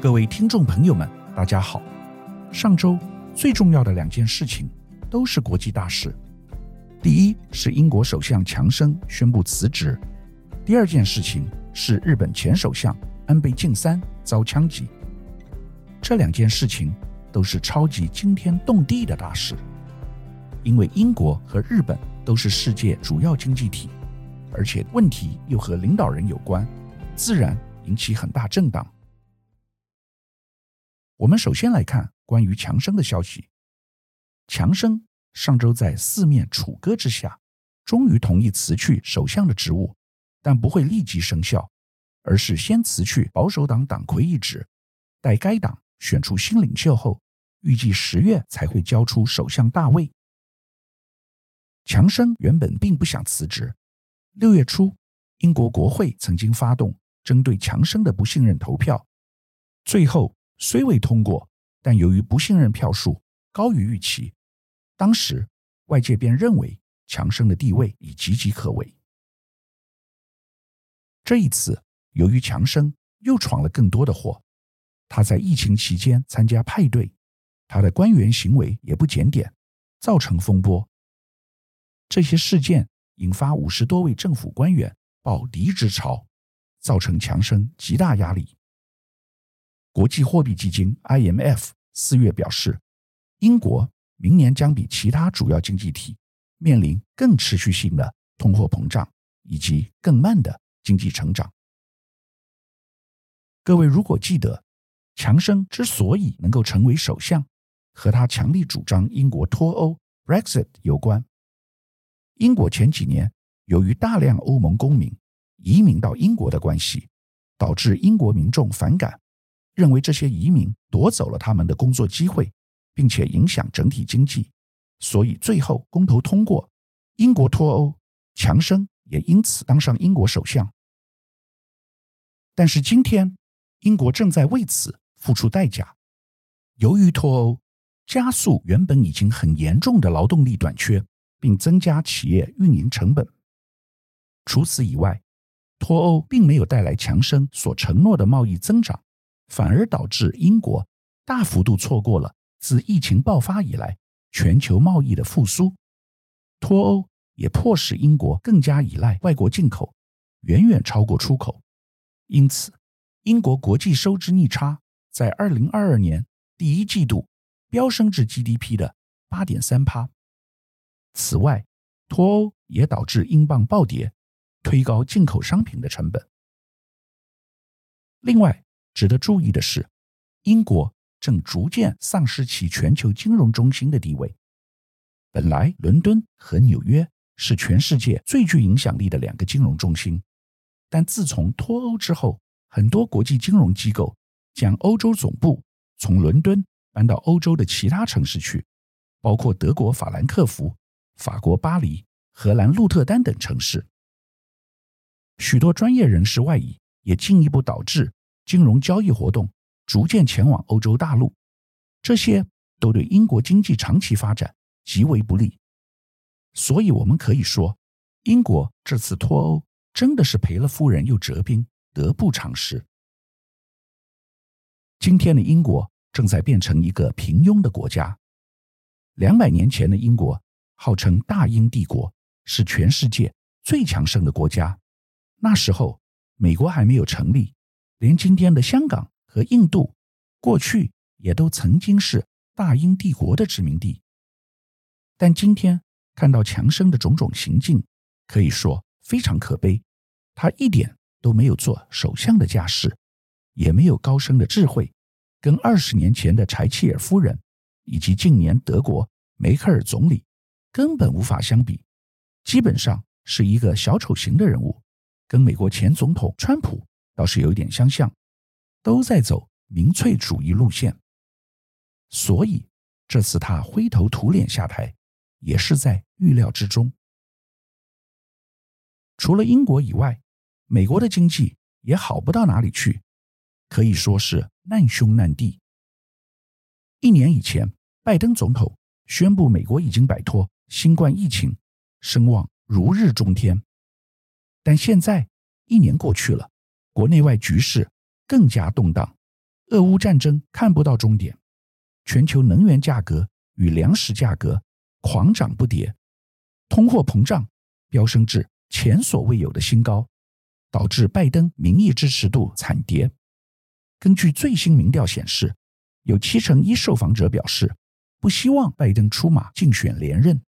各位听众朋友们，大家好。上周最重要的两件事情都是国际大事。第一是英国首相强生宣布辞职，第二件事情是日本前首相安倍晋三遭枪击。这两件事情都是超级惊天动地的大事，因为英国和日本都是世界主要经济体，而且问题又和领导人有关，自然引起很大震荡。我们首先来看关于强生的消息。强生上周在四面楚歌之下，终于同意辞去首相的职务，但不会立即生效，而是先辞去保守党党魁一职，待该党选出新领袖后，预计十月才会交出首相大位。强生原本并不想辞职。六月初，英国国会曾经发动针对强生的不信任投票，最后虽未通过，但由于不信任票数高于预期，当时外界便认为强生的地位已岌岌可危。这一次，由于强生又闯了更多的祸，他在疫情期间参加派对，他的官员行为也不检点，造成风波。这些事件。引发五十多位政府官员报离职潮，造成强生极大压力。国际货币基金 IMF 四月表示，英国明年将比其他主要经济体面临更持续性的通货膨胀以及更慢的经济成长。各位如果记得，强生之所以能够成为首相，和他强力主张英国脱欧 （Brexit） 有关。英国前几年由于大量欧盟公民移民到英国的关系，导致英国民众反感，认为这些移民夺走了他们的工作机会，并且影响整体经济，所以最后公投通过英国脱欧，强生也因此当上英国首相。但是今天，英国正在为此付出代价，由于脱欧加速原本已经很严重的劳动力短缺。并增加企业运营成本。除此以外，脱欧并没有带来强生所承诺的贸易增长，反而导致英国大幅度错过了自疫情爆发以来全球贸易的复苏。脱欧也迫使英国更加依赖外国进口，远远超过出口。因此，英国国际收支逆差在二零二二年第一季度飙升至 GDP 的八点三趴。此外，脱欧也导致英镑暴跌，推高进口商品的成本。另外，值得注意的是，英国正逐渐丧失其全球金融中心的地位。本来，伦敦和纽约是全世界最具影响力的两个金融中心，但自从脱欧之后，很多国际金融机构将欧洲总部从伦敦搬到欧洲的其他城市去，包括德国法兰克福。法国巴黎、荷兰鹿特丹等城市，许多专业人士外移，也进一步导致金融交易活动逐渐前往欧洲大陆。这些都对英国经济长期发展极为不利。所以，我们可以说，英国这次脱欧真的是赔了夫人又折兵，得不偿失。今天的英国正在变成一个平庸的国家。两百年前的英国。号称大英帝国是全世界最强盛的国家。那时候，美国还没有成立，连今天的香港和印度，过去也都曾经是大英帝国的殖民地。但今天看到强生的种种行径，可以说非常可悲。他一点都没有做首相的架势，也没有高深的智慧，跟二十年前的柴契尔夫人以及近年德国梅克尔总理。根本无法相比，基本上是一个小丑型的人物，跟美国前总统川普倒是有一点相像，都在走民粹主义路线。所以这次他灰头土脸下台，也是在预料之中。除了英国以外，美国的经济也好不到哪里去，可以说是难兄难弟。一年以前，拜登总统宣布美国已经摆脱。新冠疫情声望如日中天，但现在一年过去了，国内外局势更加动荡，俄乌战争看不到终点，全球能源价格与粮食价格狂涨不跌，通货膨胀飙升至前所未有的新高，导致拜登民意支持度惨跌。根据最新民调显示，有七成一受访者表示不希望拜登出马竞选连任。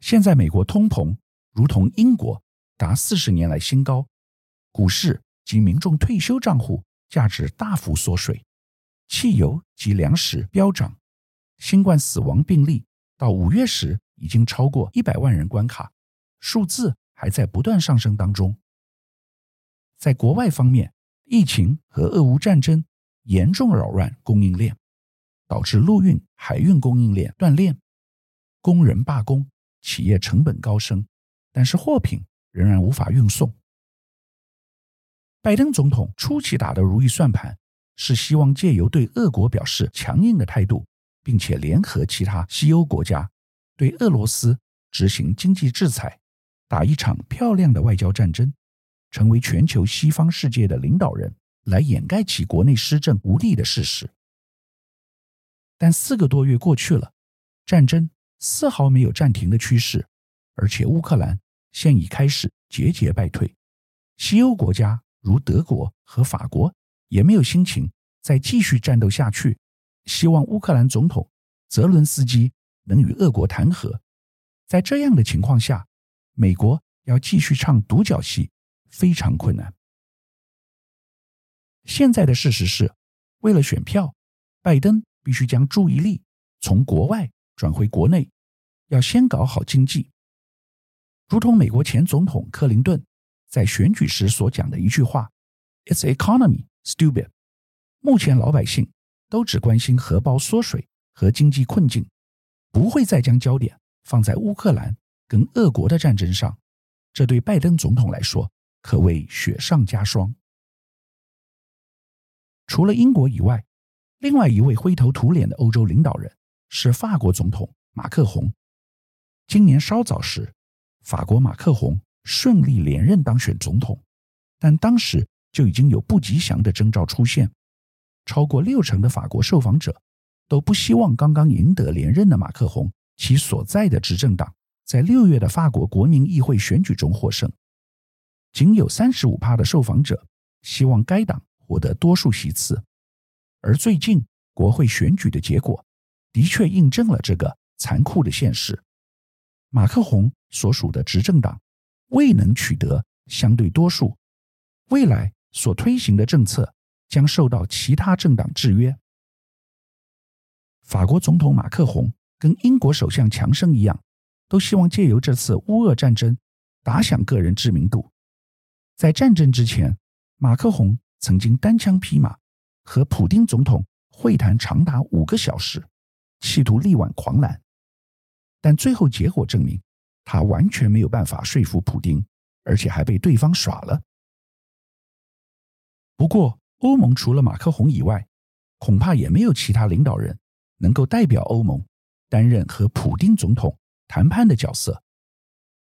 现在美国通膨如同英国达四十年来新高，股市及民众退休账户价值大幅缩水，汽油及粮食飙涨，新冠死亡病例到五月时已经超过一百万人关卡，数字还在不断上升当中。在国外方面，疫情和俄乌战争严重扰乱供应链，导致陆运、海运供应链断裂，工人罢工，企业成本高升，但是货品仍然无法运送。拜登总统初期打的如意算盘是希望借由对俄国表示强硬的态度，并且联合其他西欧国家对俄罗斯执行经济制裁，打一场漂亮的外交战争。成为全球西方世界的领导人，来掩盖其国内施政无力的事实。但四个多月过去了，战争丝毫没有暂停的趋势，而且乌克兰现已开始节节败退。西欧国家如德国和法国也没有心情再继续战斗下去，希望乌克兰总统泽伦斯基能与俄国谈和。在这样的情况下，美国要继续唱独角戏。非常困难。现在的事实是，为了选票，拜登必须将注意力从国外转回国内，要先搞好经济。如同美国前总统克林顿在选举时所讲的一句话：“It's economy, stupid。”目前老百姓都只关心荷包缩水和经济困境，不会再将焦点放在乌克兰跟俄国的战争上。这对拜登总统来说，可谓雪上加霜。除了英国以外，另外一位灰头土脸的欧洲领导人是法国总统马克宏。今年稍早时，法国马克宏顺利连任当选总统，但当时就已经有不吉祥的征兆出现。超过六成的法国受访者都不希望刚刚赢得连任的马克宏其所在的执政党在六月的法国国民议会选举中获胜。仅有三十五趴的受访者希望该党获得多数席次，而最近国会选举的结果的确印证了这个残酷的现实：马克宏所属的执政党未能取得相对多数，未来所推行的政策将受到其他政党制约。法国总统马克宏跟英国首相强生一样，都希望借由这次乌俄战争打响个人知名度。在战争之前，马克宏曾经单枪匹马和普丁总统会谈长达五个小时，企图力挽狂澜。但最后结果证明，他完全没有办法说服普丁，而且还被对方耍了。不过，欧盟除了马克宏以外，恐怕也没有其他领导人能够代表欧盟担任和普丁总统谈判的角色。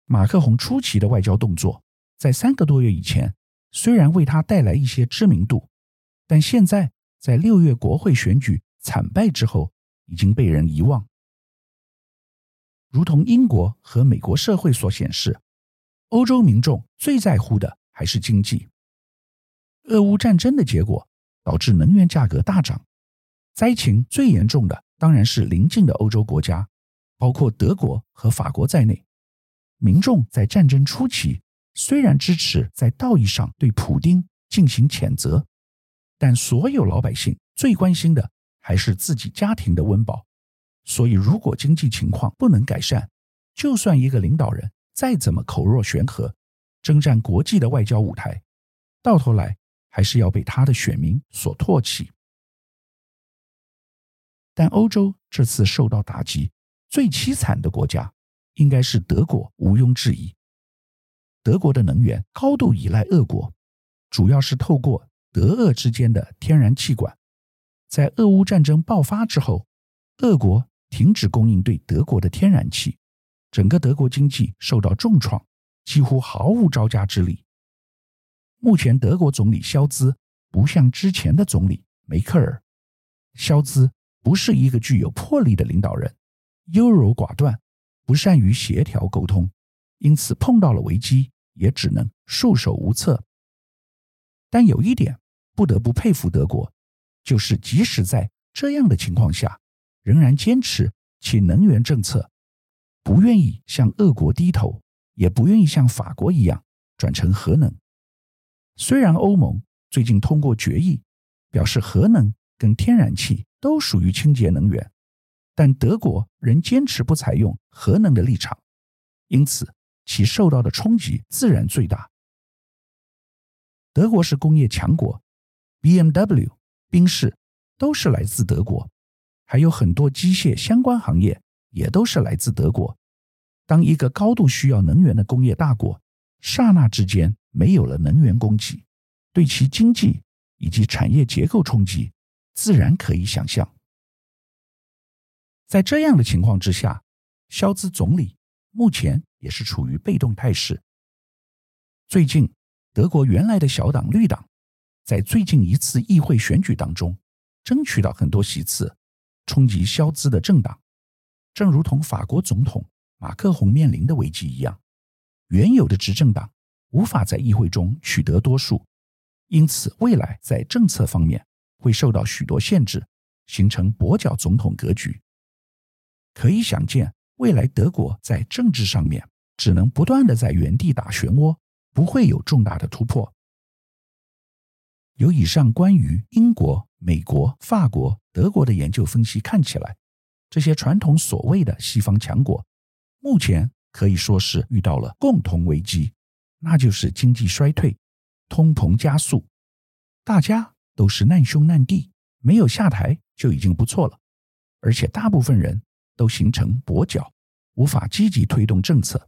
马克宏出奇的外交动作。在三个多月以前，虽然为他带来一些知名度，但现在在六月国会选举惨败之后，已经被人遗忘。如同英国和美国社会所显示，欧洲民众最在乎的还是经济。俄乌战争的结果导致能源价格大涨，灾情最严重的当然是邻近的欧洲国家，包括德国和法国在内。民众在战争初期。虽然支持在道义上对普丁进行谴责，但所有老百姓最关心的还是自己家庭的温饱。所以，如果经济情况不能改善，就算一个领导人再怎么口若悬河，征战国际的外交舞台，到头来还是要被他的选民所唾弃。但欧洲这次受到打击最凄惨的国家，应该是德国，毋庸置疑。德国的能源高度依赖俄国，主要是透过德俄之间的天然气管。在俄乌战争爆发之后，俄国停止供应对德国的天然气，整个德国经济受到重创，几乎毫无招架之力。目前，德国总理肖兹不像之前的总理梅克尔，肖兹不是一个具有魄力的领导人，优柔寡断，不善于协调沟通，因此碰到了危机也只能束手无策。但有一点不得不佩服德国，就是即使在这样的情况下，仍然坚持其能源政策，不愿意向俄国低头，也不愿意像法国一样转成核能。虽然欧盟最近通过决议，表示核能跟天然气都属于清洁能源，但德国仍坚持不采用核能的立场，因此其受到的冲击自然最大。德国是工业强国，BMW、宾士都是来自德国，还有很多机械相关行业也都是来自德国。当一个高度需要能源的工业大国，刹那之间没有了能源供给，对其经济以及产业结构冲击，自然可以想象。在这样的情况之下，肖兹总理目前也是处于被动态势。最近，德国原来的小党绿党，在最近一次议会选举当中，争取到很多席次，冲击消资的政党，正如同法国总统马克宏面临的危机一样，原有的执政党无法在议会中取得多数，因此未来在政策方面会受到许多限制，形成跛脚总统格局。可以想见，未来德国在政治上面只能不断的在原地打漩涡。不会有重大的突破。由以上关于英国、美国、法国、德国的研究分析看起来，这些传统所谓的西方强国，目前可以说是遇到了共同危机，那就是经济衰退、通膨加速。大家都是难兄难弟，没有下台就已经不错了，而且大部分人都形成跛脚，无法积极推动政策。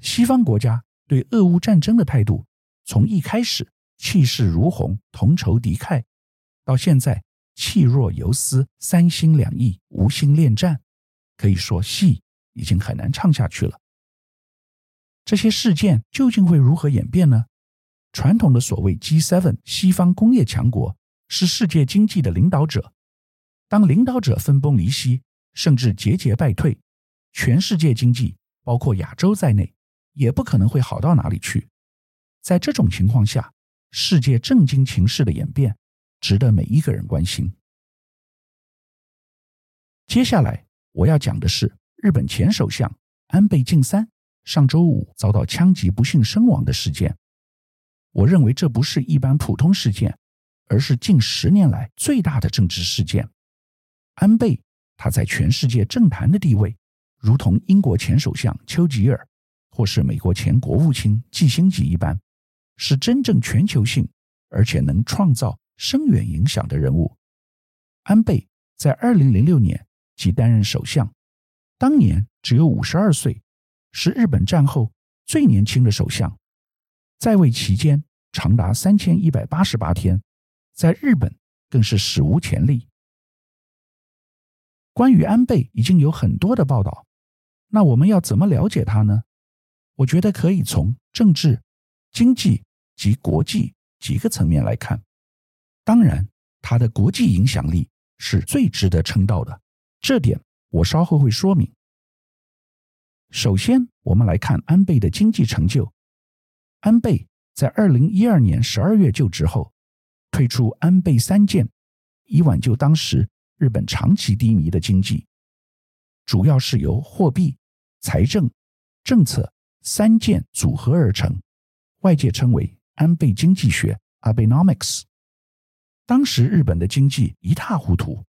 西方国家。对俄乌战争的态度，从一开始气势如虹、同仇敌忾，到现在气若游丝、三心两意、无心恋战，可以说戏已经很难唱下去了。这些事件究竟会如何演变呢？传统的所谓 G7 西方工业强国是世界经济的领导者，当领导者分崩离析，甚至节节败退，全世界经济，包括亚洲在内，也不可能会好到哪里去。在这种情况下，世界政经情势的演变值得每一个人关心。接下来我要讲的是日本前首相安倍晋三上周五遭到枪击不幸身亡的事件。我认为这不是一般普通事件，而是近十年来最大的政治事件。安倍他在全世界政坛的地位，如同英国前首相丘吉尔。或是美国前国务卿基辛格一般，是真正全球性而且能创造深远影响的人物。安倍在二零零六年即担任首相，当年只有五十二岁，是日本战后最年轻的首相，在位期间长达三千一百八十八天，在日本更是史无前例。关于安倍已经有很多的报道，那我们要怎么了解他呢？我觉得可以从政治、经济及国际几个层面来看。当然，他的国际影响力是最值得称道的，这点我稍后会说明。首先，我们来看安倍的经济成就。安倍在二零一二年十二月就职后，推出安倍三件，以挽救当时日本长期低迷的经济，主要是由货币、财政、政策。三件组合而成，外界称为安倍经济学 （Abenomics）。当时日本的经济一塌糊涂。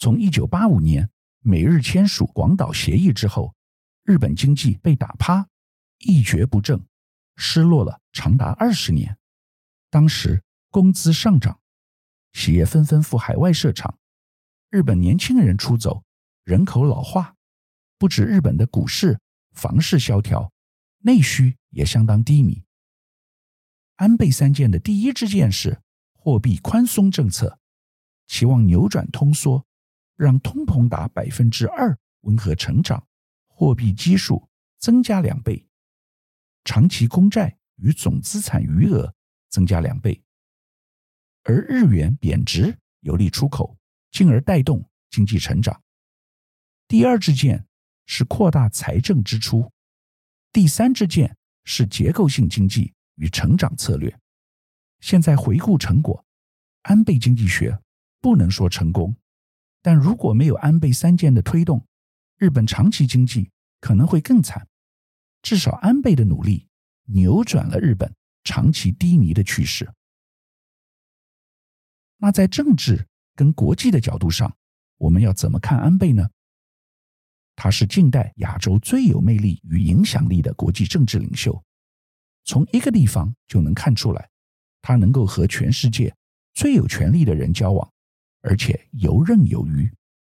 从一九八五年美日签署广岛协议之后，日本经济被打趴，一蹶不振，失落了长达二十年。当时工资上涨，企业纷纷赴海外设厂，日本年轻人出走，人口老化，不止日本的股市、房市萧条。内需也相当低迷。安倍三件的第一支箭是货币宽松政策，期望扭转通缩，让通膨达百分之二，温和成长，货币基数增加两倍，长期公债与总资产余额增加两倍，而日元贬值有利出口，进而带动经济成长。第二支箭是扩大财政支出，第三支箭是结构性经济与成长策略。现在回顾成果，安倍经济学不能说成功，但如果没有安倍三件的推动，日本长期经济可能会更惨。至少安倍的努力扭转了日本长期低迷的趋势。那在政治跟国际的角度上，我们要怎么看安倍呢？他是近代亚洲最有魅力与影响力的国际政治领袖。从一个地方就能看出来，他能够和全世界最有权力的人交往，而且游刃有余，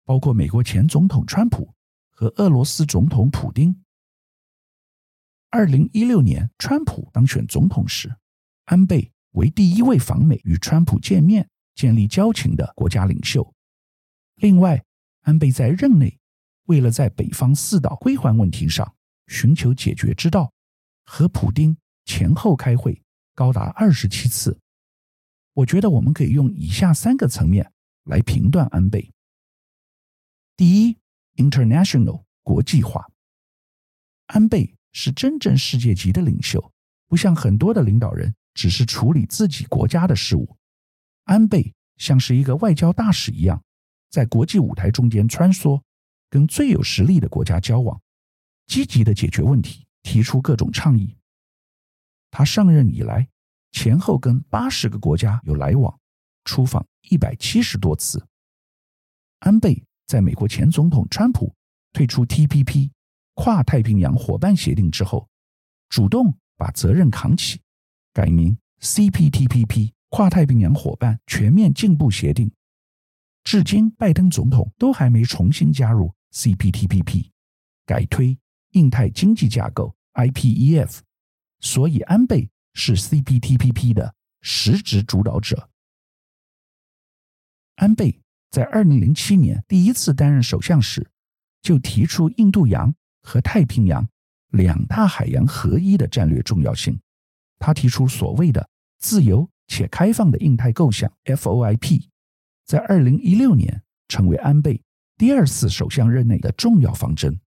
包括美国前总统川普和俄罗斯总统普丁。二零一六年，川普当选总统时，安倍为第一位访美与川普见面。建立交情的国家领袖。另外，安倍在任内，为了在北方四岛归还问题上寻求解决之道，和普丁前后开会高达二十七次。我觉得我们可以用以下三个层面来评断安倍：第一，international 国际化。安倍是真正世界级的领袖，不像很多的领导人只是处理自己国家的事务。安倍像是一个外交大使一样，在国际舞台中间穿梭，跟最有实力的国家交往，积极的解决问题，提出各种倡议。他上任以来，前后跟八十个国家有来往，出访一百七十多次。安倍在美国前总统川普退出 TPP 跨太平洋伙伴协定之后，主动把责任扛起，改名 CPTPP。跨太平洋伙伴全面进步协定，至今拜登总统都还没重新加入 CPTPP，改推印太经济架构 IPEF，所以安倍是 CPTPP 的实质主导者。安倍在二零零七年第一次担任首相时，就提出印度洋和太平洋两大海洋合一的战略重要性。他提出所谓的自由。且开放的印太构想 （FOIP） 在二零一六年成为安倍第二次首相任内的重要方针。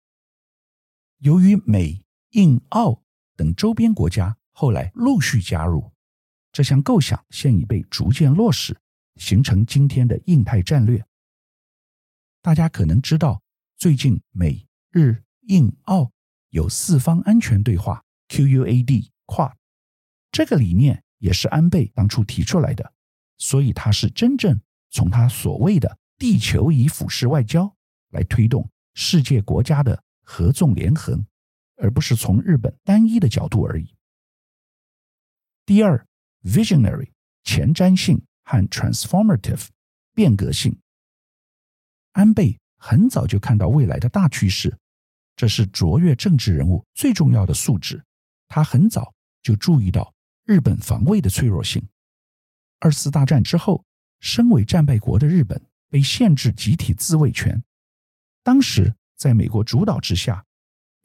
由于美、印、澳等周边国家后来陆续加入，这项构想现已被逐渐落实，形成今天的印太战略。大家可能知道，最近美、日、印、澳有四方安全对话 （QUAD） 跨这个理念。也是安倍当初提出来的，所以他是真正从他所谓的“地球仪俯视外交”来推动世界国家的合纵连横，而不是从日本单一的角度而已。第二，visionary 前瞻性和 transformative 变革性。安倍很早就看到未来的大趋势，这是卓越政治人物最重要的素质。他很早就注意到。日本防卫的脆弱性。二次大战之后，身为战败国的日本被限制集体自卫权。当时在美国主导之下，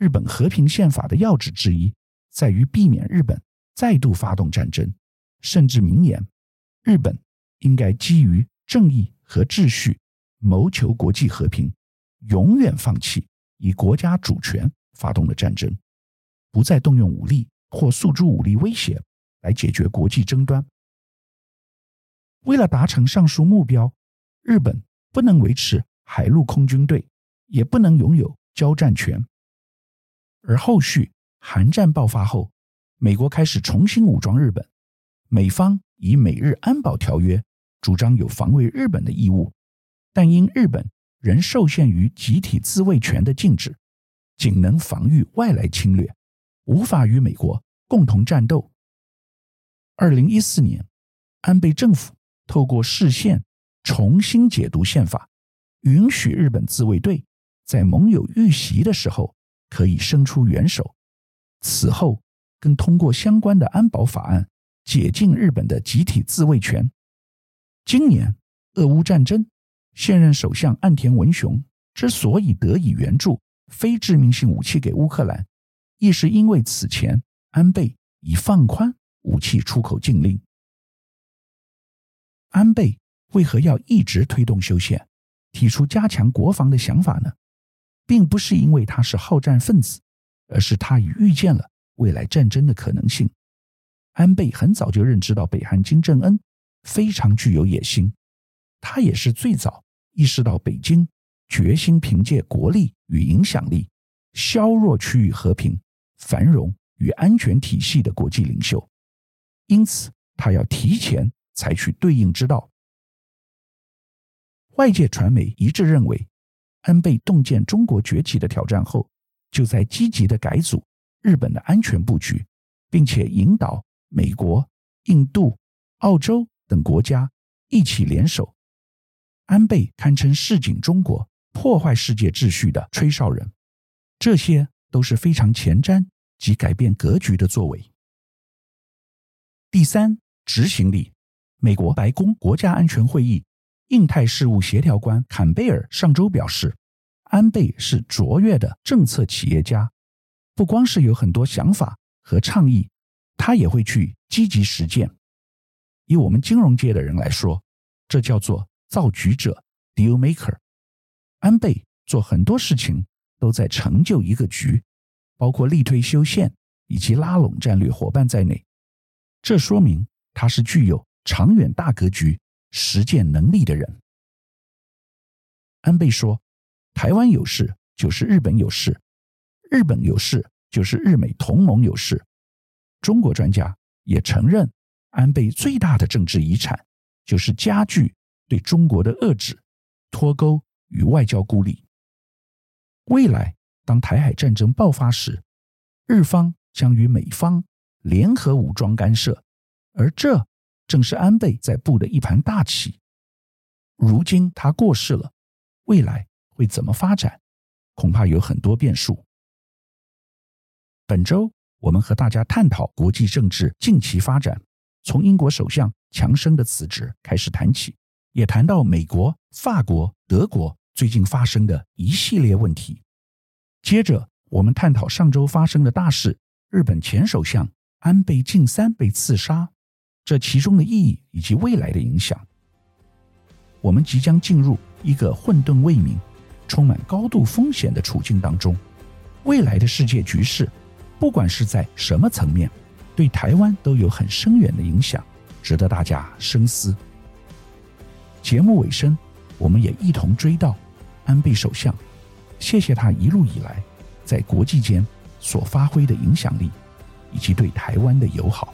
日本和平宪法的要旨之一在于避免日本再度发动战争，甚至明言日本应该基于正义和秩序谋求国际和平，永远放弃以国家主权发动的战争，不再动用武力或诉诸武力威胁。来解决国际争端。为了达成上述目标，日本不能维持海陆空军队，也不能拥有交战权。而后续韩战爆发后，美国开始重新武装日本，美方以美日安保条约主张有防卫日本的义务，但因日本仍受限于集体自卫权的禁止，仅能防御外来侵略，无法与美国共同战斗。二零一四年，安倍政府透过释宪重新解读宪法，允许日本自卫队在盟友遇袭的时候可以伸出援手。此后，更通过相关的安保法案，解禁日本的集体自卫权。今年，俄乌战争，现任首相岸田文雄之所以得以援助非致命性武器给乌克兰，亦是因为此前安倍已放宽。武器出口禁令。安倍为何要一直推动修宪，提出加强国防的想法呢？并不是因为他是好战分子，而是他已预见了未来战争的可能性。安倍很早就认知到北韩金正恩非常具有野心，他也是最早意识到北京决心凭借国力与影响力削弱区域和平、繁荣与安全体系的国际领袖，因此他要提前采取对应之道。外界传媒一致认为，安倍洞见中国崛起的挑战后，就在积极的改组日本的安全布局，并且引导美国、印度、澳洲等国家一起联手。安倍堪称示警中国破坏世界秩序的吹哨人，这些都是非常前瞻及改变格局的作为。第三，执行力。美国白宫国家安全会议。印太事务协调官坎贝尔上周表示，安倍是卓越的政策企业家，不光是有很多想法和倡议，他也会去积极实践。以我们金融界的人来说，这叫做造局者 （deal maker）。安倍做很多事情都在成就一个局，包括力推修宪以及拉拢战略伙伴在内。这说明他是具有长远大格局。实践能力的人，安倍说：“台湾有事就是日本有事，日本有事就是日美同盟有事。”中国专家也承认，安倍最大的政治遗产就是加剧对中国的遏制、脱钩与外交孤立。未来当台海战争爆发时，日方将与美方联合武装干涉，而这。正是安倍在布的一盘大棋。如今他过世了，未来会怎么发展，恐怕有很多变数。本周我们和大家探讨国际政治近期发展，从英国首相强生的辞职开始谈起，也谈到美国、法国、德国最近发生的一系列问题。接着我们探讨上周发生的大事：日本前首相安倍晋三被刺杀。这其中的意义以及未来的影响，我们即将进入一个混沌未明、充满高度风险的处境当中。未来的世界局势，不管是在什么层面，对台湾都有很深远的影响，值得大家深思。节目尾声，我们也一同追悼安倍首相，谢谢他一路以来在国际间所发挥的影响力，以及对台湾的友好。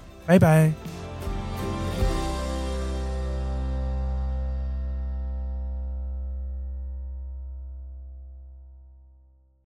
拜拜。